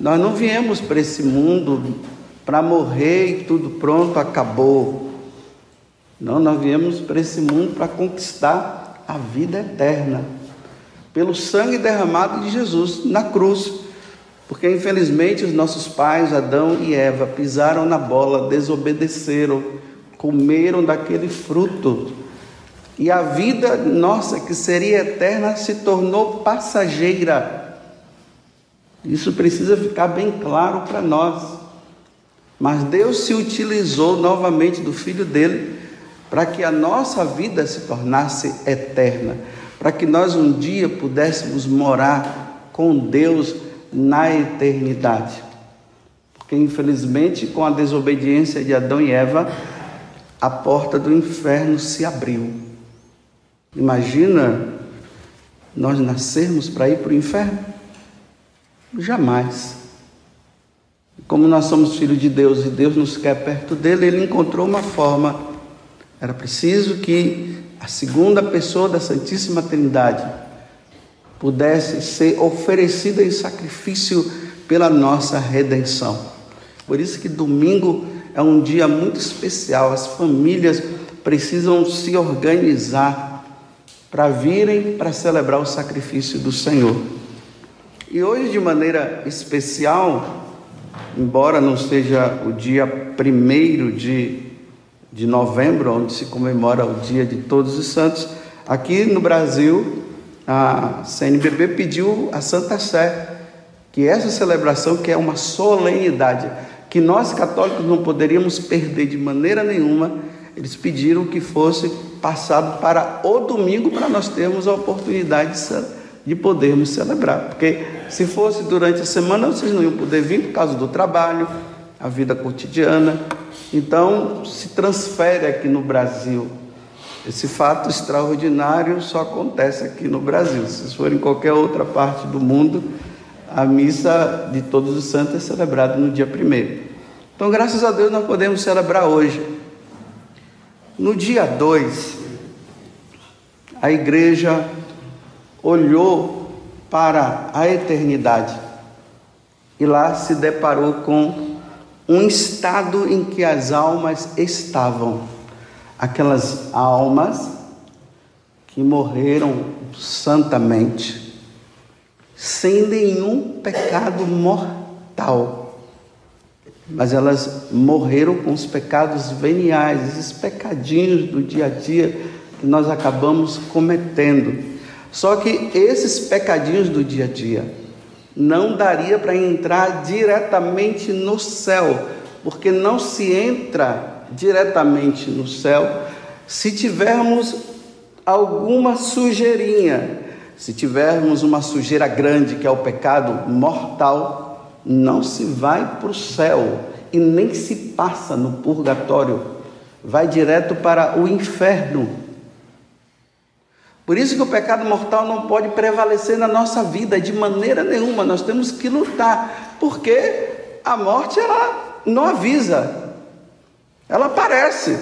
Nós não viemos para esse mundo para morrer e tudo pronto, acabou. Não, nós viemos para esse mundo para conquistar a vida eterna. Pelo sangue derramado de Jesus na cruz. Porque infelizmente os nossos pais, Adão e Eva, pisaram na bola, desobedeceram, comeram daquele fruto. E a vida nossa, que seria eterna, se tornou passageira. Isso precisa ficar bem claro para nós. Mas Deus se utilizou novamente do filho dele para que a nossa vida se tornasse eterna, para que nós um dia pudéssemos morar com Deus na eternidade. Porque infelizmente, com a desobediência de Adão e Eva, a porta do inferno se abriu. Imagina nós nascermos para ir para o inferno? Jamais. Como nós somos filhos de Deus e Deus nos quer perto dele, ele encontrou uma forma. Era preciso que a segunda pessoa da Santíssima Trindade pudesse ser oferecida em sacrifício pela nossa redenção. Por isso que domingo é um dia muito especial. As famílias precisam se organizar para virem para celebrar o sacrifício do Senhor. E hoje, de maneira especial, embora não seja o dia primeiro de, de novembro, onde se comemora o Dia de Todos os Santos, aqui no Brasil a CNBB pediu a Santa Sé que essa celebração, que é uma solenidade, que nós católicos não poderíamos perder de maneira nenhuma, eles pediram que fosse passado para o domingo para nós termos a oportunidade de podermos celebrar. Porque se fosse durante a semana, vocês não iam poder vir por causa do trabalho, a vida cotidiana. Então, se transfere aqui no Brasil esse fato extraordinário só acontece aqui no Brasil. Se for em qualquer outra parte do mundo, a missa de Todos os Santos é celebrada no dia primeiro. Então, graças a Deus, nós podemos celebrar hoje. No dia 2, a igreja olhou para a eternidade e lá se deparou com um estado em que as almas estavam aquelas almas que morreram santamente, sem nenhum pecado mortal, mas elas morreram com os pecados veniais, esses pecadinhos do dia a dia que nós acabamos cometendo. Só que esses pecadinhos do dia a dia não daria para entrar diretamente no céu, porque não se entra diretamente no céu se tivermos alguma sujeirinha. Se tivermos uma sujeira grande, que é o pecado mortal, não se vai para o céu e nem se passa no purgatório, vai direto para o inferno. Por isso que o pecado mortal não pode prevalecer na nossa vida de maneira nenhuma. Nós temos que lutar, porque a morte ela não avisa, ela aparece.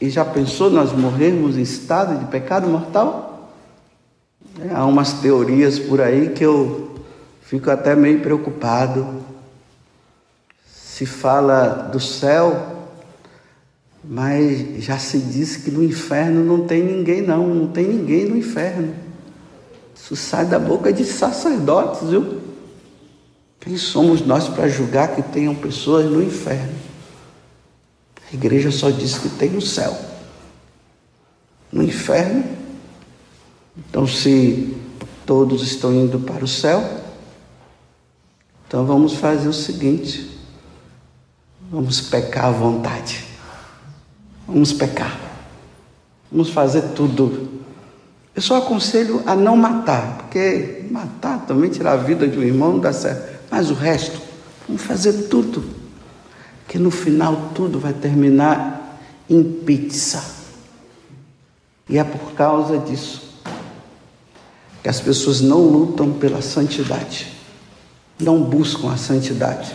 E já pensou nós morrermos em estado de pecado mortal? É, há umas teorias por aí que eu fico até meio preocupado. Se fala do céu, mas já se diz que no inferno não tem ninguém, não, não tem ninguém no inferno. Isso sai da boca de sacerdotes, viu? Quem somos nós para julgar que tenham pessoas no inferno? A igreja só diz que tem no céu. No inferno, então se todos estão indo para o céu, então vamos fazer o seguinte: vamos pecar à vontade. Vamos pecar. Vamos fazer tudo. Eu só aconselho a não matar, porque matar também tirar a vida de um irmão não dá certo. Mas o resto, vamos fazer tudo que no final tudo vai terminar em pizza. E é por causa disso que as pessoas não lutam pela santidade, não buscam a santidade.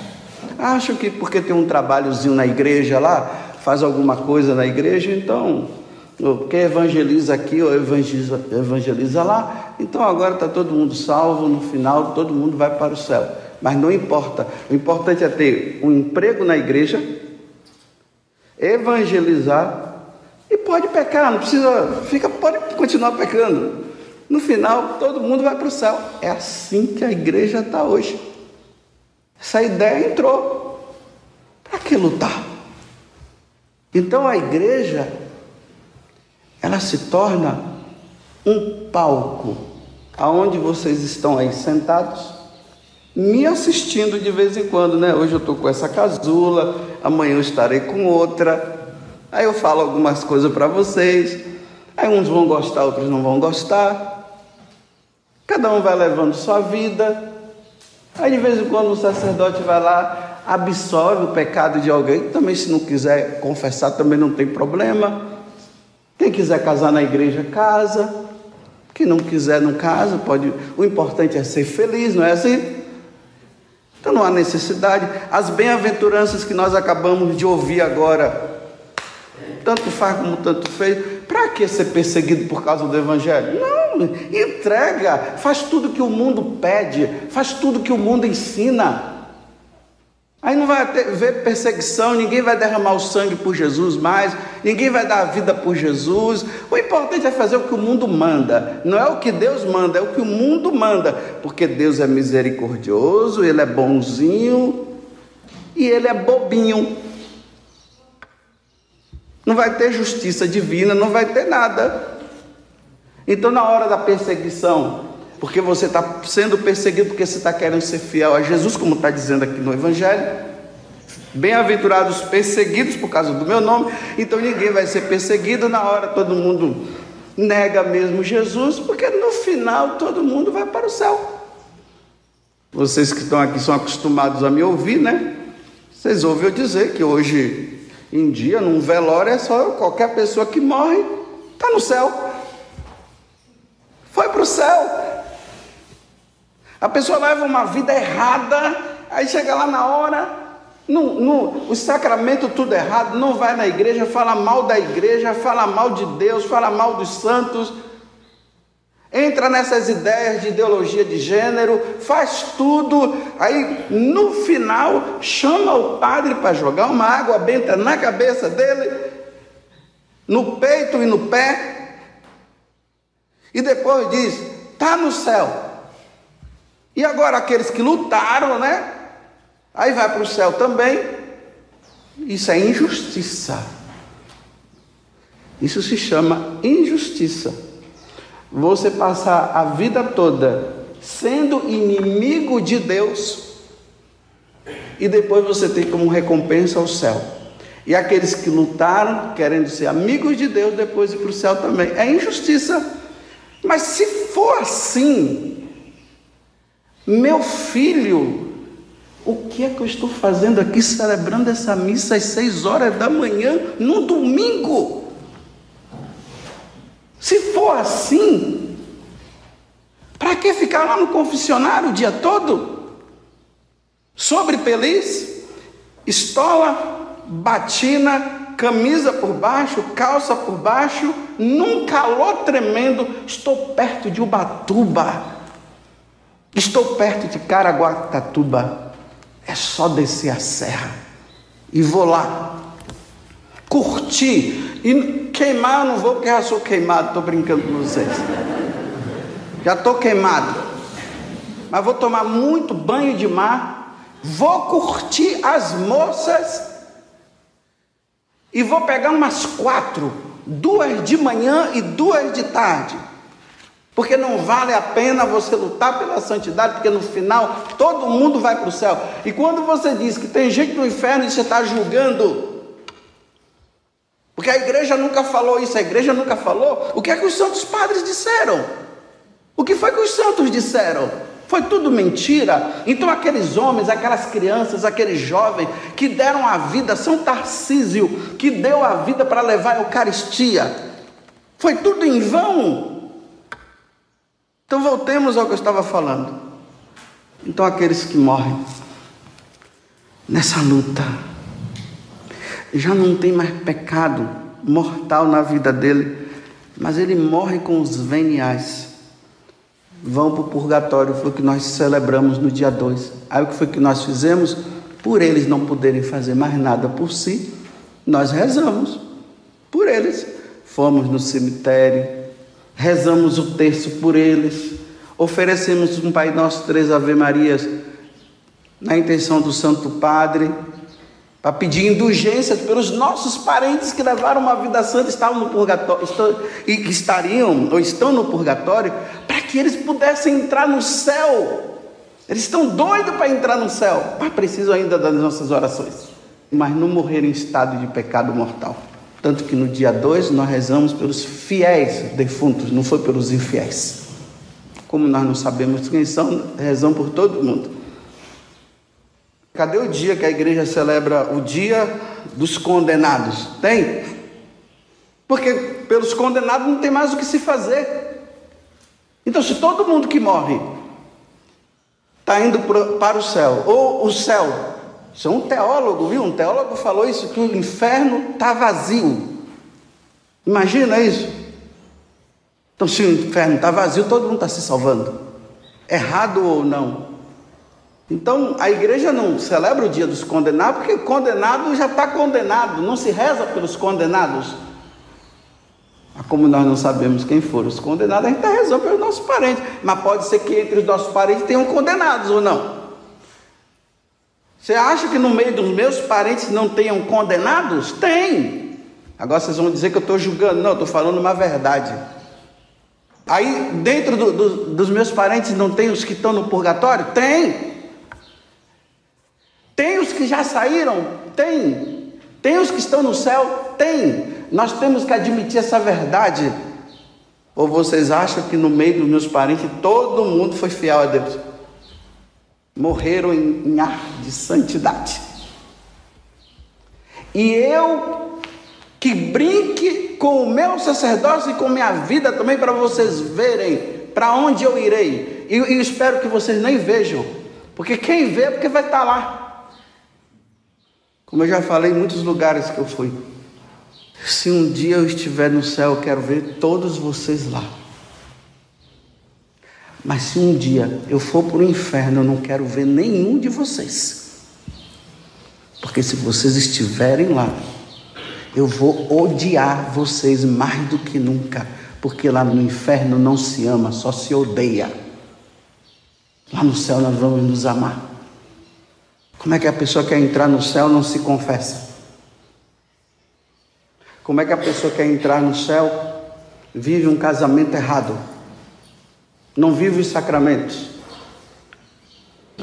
Acham que porque tem um trabalhozinho na igreja lá, faz alguma coisa na igreja, então, quer evangeliza aqui ou evangeliza, evangeliza lá, então agora está todo mundo salvo, no final todo mundo vai para o céu. mas não importa. O importante é ter um emprego na igreja, evangelizar e pode pecar, não precisa, fica, pode continuar pecando. No final, todo mundo vai para o céu. É assim que a igreja está hoje. Essa ideia entrou. Para que lutar? Então a igreja, ela se torna um palco, aonde vocês estão aí sentados, me assistindo de vez em quando, né? Hoje eu estou com essa casula, amanhã eu estarei com outra. Aí eu falo algumas coisas para vocês. Aí uns vão gostar, outros não vão gostar. Cada um vai levando sua vida. Aí de vez em quando o sacerdote vai lá, absolve o pecado de alguém. Também, se não quiser confessar, também não tem problema. Quem quiser casar na igreja, casa. Quem não quiser, não casa. Pode. O importante é ser feliz, não é assim? Então não há necessidade. As bem-aventuranças que nós acabamos de ouvir agora, tanto faz como tanto fez. Para que ser perseguido por causa do Evangelho? Não entrega, faz tudo que o mundo pede, faz tudo que o mundo ensina. Aí não vai haver perseguição, ninguém vai derramar o sangue por Jesus mais, ninguém vai dar a vida por Jesus. O importante é fazer o que o mundo manda, não é o que Deus manda, é o que o mundo manda, porque Deus é misericordioso, Ele é bonzinho e Ele é bobinho. Não vai ter justiça divina, não vai ter nada. Então, na hora da perseguição, porque você está sendo perseguido porque você está querendo ser fiel a Jesus, como está dizendo aqui no Evangelho. Bem-aventurados perseguidos por causa do meu nome, então ninguém vai ser perseguido na hora, todo mundo nega mesmo Jesus, porque no final todo mundo vai para o céu. Vocês que estão aqui são acostumados a me ouvir, né? Vocês eu dizer que hoje em dia, num velório, é só qualquer pessoa que morre, está no céu foi para o céu. A pessoa leva uma vida errada, aí chega lá na hora, no, no, o sacramento tudo errado, não vai na igreja, fala mal da igreja, fala mal de Deus, fala mal dos santos, entra nessas ideias de ideologia de gênero, faz tudo, aí no final chama o padre para jogar uma água benta na cabeça dele, no peito e no pé, e depois diz: está no céu. E agora aqueles que lutaram, né? Aí vai para o céu também. Isso é injustiça. Isso se chama injustiça. Você passar a vida toda sendo inimigo de Deus e depois você tem como recompensa o céu. E aqueles que lutaram, querendo ser amigos de Deus, depois ir para o céu também. É injustiça. Mas se for assim, meu filho, o que é que eu estou fazendo aqui celebrando essa missa às seis horas da manhã, no domingo? Se for assim, para que ficar lá no confessionário o dia todo? Sobre peliz, estola, batina, camisa por baixo, calça por baixo, num calor tremendo. Estou perto de Ubatuba, estou perto de Caraguatatuba. É só descer a serra e vou lá curtir. E queimar eu não vou porque já sou queimado, estou brincando com vocês. Já estou queimado. Mas vou tomar muito banho de mar. Vou curtir as moças e vou pegar umas quatro, duas de manhã e duas de tarde. Porque não vale a pena você lutar pela santidade, porque no final todo mundo vai para o céu. E quando você diz que tem gente no inferno e você está julgando, porque a igreja nunca falou isso, a igreja nunca falou, o que é que os santos padres disseram? O que foi que os santos disseram? Foi tudo mentira. Então, aqueles homens, aquelas crianças, aqueles jovens que deram a vida, São Tarcísio, que deu a vida para levar a Eucaristia, foi tudo em vão. Então, voltemos ao que eu estava falando. Então, aqueles que morrem nessa luta, já não tem mais pecado mortal na vida dele, mas ele morre com os veniais vão para o purgatório, foi o que nós celebramos no dia 2. Aí o que foi que nós fizemos? Por eles não poderem fazer mais nada por si, nós rezamos por eles. Fomos no cemitério, rezamos o terço por eles, oferecemos um Pai Nosso, três Ave Marias, na intenção do Santo Padre, para pedir indulgência pelos nossos parentes que levaram uma vida santa, estavam no purgatório, e que estariam ou estão no purgatório, para que eles pudessem entrar no céu. Eles estão doidos para entrar no céu, mas precisam ainda das nossas orações, mas não morrer em estado de pecado mortal. Tanto que no dia 2 nós rezamos pelos fiéis defuntos, não foi pelos infiéis. Como nós não sabemos quem são, rezamos por todo mundo. Cadê o dia que a igreja celebra o dia dos condenados? Tem? Porque pelos condenados não tem mais o que se fazer. Então, se todo mundo que morre está indo para o céu, ou o céu, isso é um teólogo, viu? Um teólogo falou isso, que o inferno está vazio. Imagina isso. Então, se o inferno está vazio, todo mundo está se salvando. Errado ou não? Então a igreja não celebra o dia dos condenados, porque condenado já está condenado, não se reza pelos condenados. Ah, como nós não sabemos quem foram os condenados, a gente está rezando pelos nossos parentes. Mas pode ser que entre os nossos parentes tenham condenados ou não. Você acha que no meio dos meus parentes não tenham condenados? Tem. Agora vocês vão dizer que eu estou julgando. Não, estou falando uma verdade. Aí, dentro do, do, dos meus parentes, não tem os que estão no purgatório? Tem. Tem os que já saíram? Tem. Tem os que estão no céu? Tem. Nós temos que admitir essa verdade. Ou vocês acham que no meio dos meus parentes todo mundo foi fiel a Deus? Morreram em, em ar de santidade. E eu que brinque com o meu sacerdócio e com minha vida também para vocês verem para onde eu irei. E, e espero que vocês nem vejam, porque quem vê é porque vai estar lá. Como eu já falei em muitos lugares que eu fui. Se um dia eu estiver no céu, eu quero ver todos vocês lá. Mas se um dia eu for para o inferno, eu não quero ver nenhum de vocês. Porque se vocês estiverem lá, eu vou odiar vocês mais do que nunca. Porque lá no inferno não se ama, só se odeia. Lá no céu nós vamos nos amar. Como é que a pessoa quer entrar no céu não se confessa? Como é que a pessoa quer entrar no céu vive um casamento errado? Não vive os sacramentos.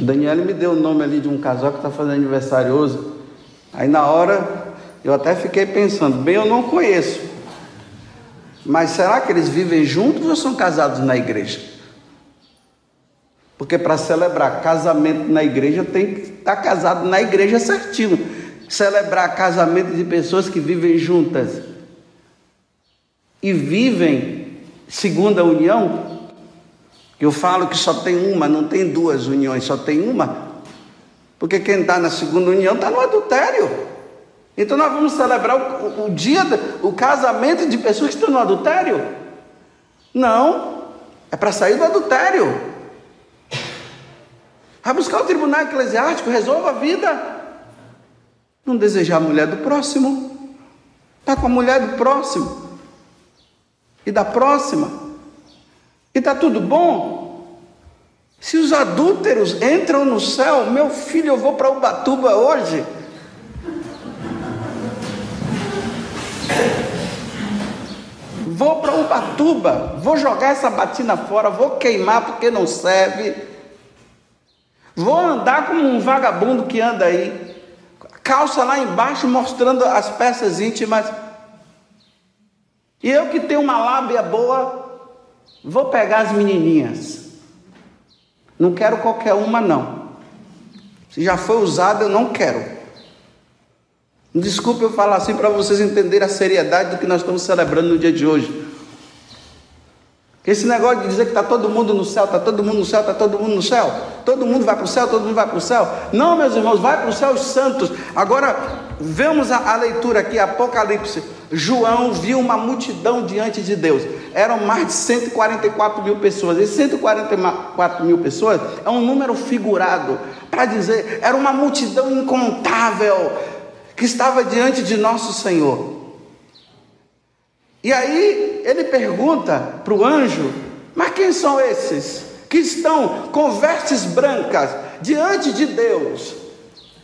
Daniela me deu o nome ali de um casal que está fazendo aniversário hoje. Aí na hora eu até fiquei pensando, bem, eu não conheço. Mas será que eles vivem juntos ou são casados na igreja? Porque para celebrar casamento na igreja tem que estar casado na igreja certinho. Celebrar casamento de pessoas que vivem juntas e vivem segunda união, eu falo que só tem uma, não tem duas uniões, só tem uma. Porque quem está na segunda união está no adultério. Então nós vamos celebrar o, o, dia, o casamento de pessoas que estão no adultério? Não, é para sair do adultério. Vai buscar o tribunal eclesiástico, resolva a vida. Não desejar a mulher do próximo. Está com a mulher do próximo. E da próxima. E está tudo bom. Se os adúlteros entram no céu, meu filho, eu vou para Ubatuba hoje. Vou para Ubatuba, vou jogar essa batina fora, vou queimar porque não serve. Vou andar como um vagabundo que anda aí, calça lá embaixo mostrando as peças íntimas. E eu que tenho uma lábia boa, vou pegar as menininhas. Não quero qualquer uma, não. Se já foi usada, eu não quero. Desculpe eu falar assim para vocês entenderem a seriedade do que nós estamos celebrando no dia de hoje. Esse negócio de dizer que está todo mundo no céu, está todo mundo no céu, está todo mundo no céu, todo mundo vai para o céu, todo mundo vai para o céu. Não, meus irmãos, vai para o céu os santos. Agora, vemos a, a, leitura aqui, Apocalipse. João viu uma multidão diante de Deus. Eram mais de 144 mil pessoas. E 144 mil pessoas é um número figurado para dizer, era uma multidão incontável que estava diante de nosso Senhor. E aí ele pergunta para o anjo: Mas quem são esses que estão com vestes brancas diante de Deus?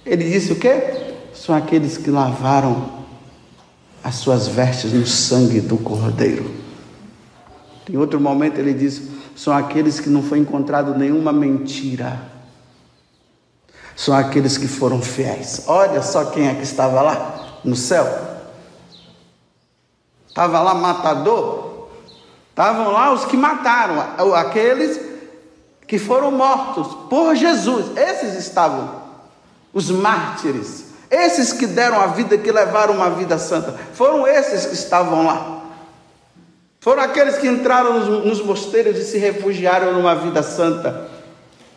Ele disse o quê? São aqueles que lavaram as suas vestes no sangue do Cordeiro. Em outro momento ele diz: são aqueles que não foi encontrado nenhuma mentira. São aqueles que foram fiéis. Olha só quem é que estava lá no céu. Estava lá matador? Estavam lá os que mataram, aqueles que foram mortos por Jesus. Esses estavam, os mártires, esses que deram a vida, que levaram uma vida santa. Foram esses que estavam lá. Foram aqueles que entraram nos, nos mosteiros e se refugiaram numa vida santa.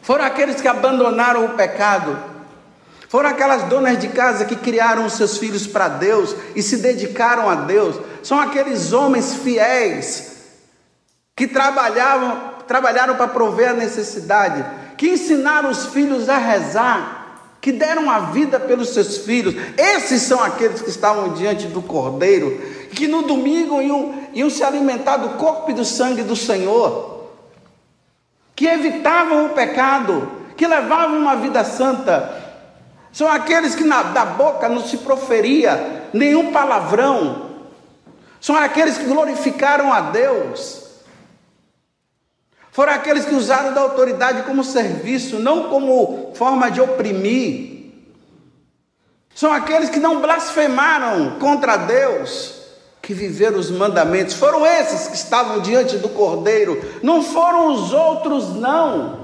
Foram aqueles que abandonaram o pecado foram aquelas donas de casa que criaram os seus filhos para Deus e se dedicaram a Deus. São aqueles homens fiéis que trabalhavam, trabalharam para prover a necessidade, que ensinaram os filhos a rezar, que deram a vida pelos seus filhos. Esses são aqueles que estavam diante do Cordeiro, que no domingo iam, iam se alimentar do corpo e do sangue do Senhor, que evitavam o pecado, que levavam uma vida santa, são aqueles que na, da boca não se proferia nenhum palavrão. São aqueles que glorificaram a Deus. Foram aqueles que usaram da autoridade como serviço, não como forma de oprimir. São aqueles que não blasfemaram contra Deus, que viveram os mandamentos. Foram esses que estavam diante do Cordeiro, não foram os outros, não.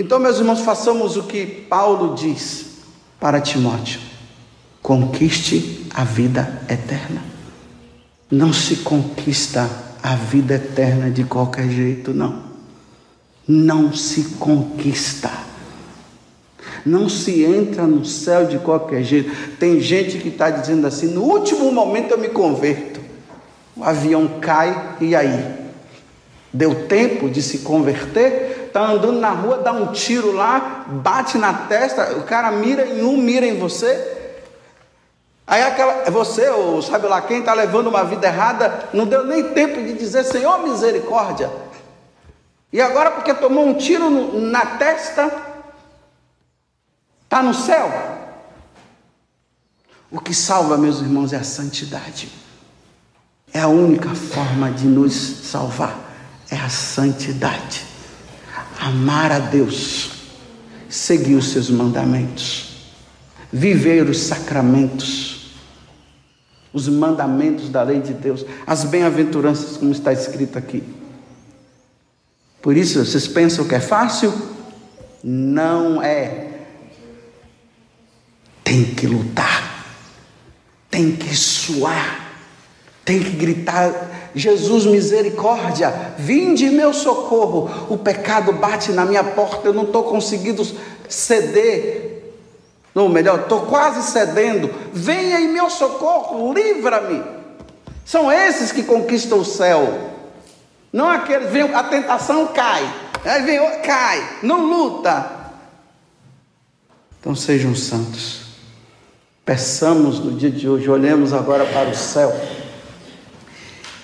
Então, meus irmãos, façamos o que Paulo diz para Timóteo: conquiste a vida eterna. Não se conquista a vida eterna de qualquer jeito, não. Não se conquista. Não se entra no céu de qualquer jeito. Tem gente que está dizendo assim: no último momento eu me converto. O avião cai e aí? Deu tempo de se converter? Está andando na rua, dá um tiro lá, bate na testa, o cara mira em um, mira em você. Aí aquela, é você, ou sabe lá quem está levando uma vida errada, não deu nem tempo de dizer Senhor misericórdia. E agora, porque tomou um tiro no, na testa, está no céu. O que salva, meus irmãos, é a santidade. É a única forma de nos salvar, é a santidade amar a Deus, seguir os seus mandamentos, viver os sacramentos, os mandamentos da lei de Deus, as bem-aventuranças, como está escrito aqui. Por isso, vocês pensam que é fácil? Não é. Tem que lutar, tem que suar, tem que gritar Jesus, misericórdia, vinde meu socorro. O pecado bate na minha porta, eu não estou conseguindo ceder. Ou melhor, estou quase cedendo. Venha em meu socorro, livra-me. São esses que conquistam o céu. Não aqueles, vem, a tentação cai. Aí vem, cai, não luta. Então sejam santos. Peçamos no dia de hoje, olhemos agora para o céu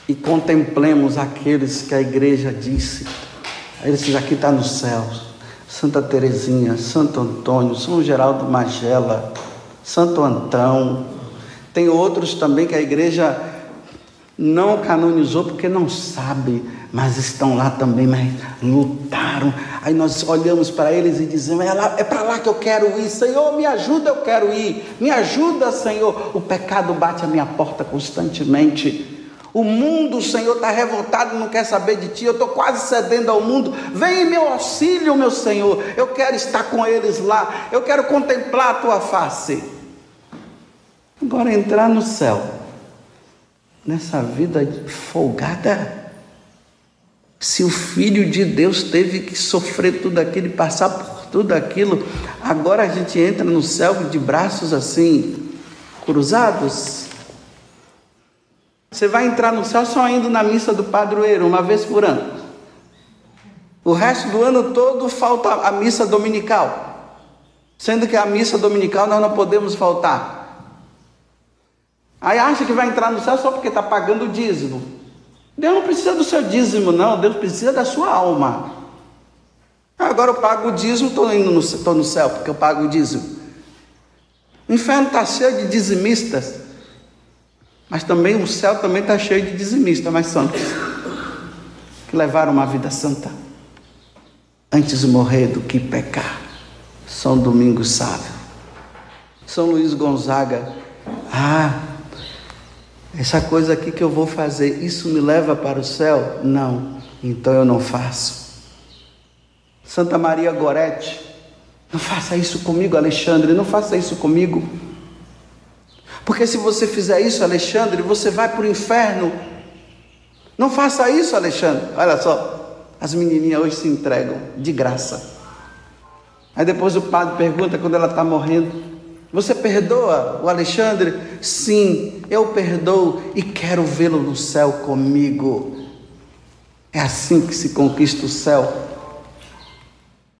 e contemplemos aqueles que a igreja disse. Esses aqui estão tá nos céus. Santa Teresinha, Santo Antônio, São Geraldo Magela, Santo Antão. Tem outros também que a igreja não canonizou porque não sabe, mas estão lá também, mas lutaram. Aí nós olhamos para eles e dizemos: é, é para lá que eu quero ir, Senhor, me ajuda, eu quero ir, me ajuda, Senhor. O pecado bate a minha porta constantemente. O mundo, Senhor, está revoltado, não quer saber de ti. Eu estou quase cedendo ao mundo. Vem em meu auxílio, meu Senhor. Eu quero estar com eles lá. Eu quero contemplar a tua face. Agora entrar no céu, nessa vida folgada, Se o Filho de Deus teve que sofrer tudo aquilo e passar por tudo aquilo, agora a gente entra no céu de braços assim, cruzados. Você vai entrar no céu só indo na missa do padroeiro, uma vez por ano. O resto do ano todo falta a missa dominical. Sendo que a missa dominical nós não podemos faltar. Aí acha que vai entrar no céu só porque está pagando o dízimo. Deus não precisa do seu dízimo, não. Deus precisa da sua alma. Agora eu pago o dízimo, estou indo no, tô no céu porque eu pago o dízimo. O inferno está cheio de dizimistas. Mas também o céu também está cheio de dizimistas, mas santos, que levaram uma vida santa. Antes morrer do que pecar. São Domingos Sábio. São Luís Gonzaga. Ah, essa coisa aqui que eu vou fazer, isso me leva para o céu? Não, então eu não faço. Santa Maria Gorete, não faça isso comigo, Alexandre, não faça isso comigo. Porque se você fizer isso, Alexandre, você vai para o inferno. Não faça isso, Alexandre. Olha só, as menininhas hoje se entregam de graça. Aí depois o padre pergunta quando ela está morrendo: Você perdoa o Alexandre? Sim, eu perdoo e quero vê-lo no céu comigo. É assim que se conquista o céu.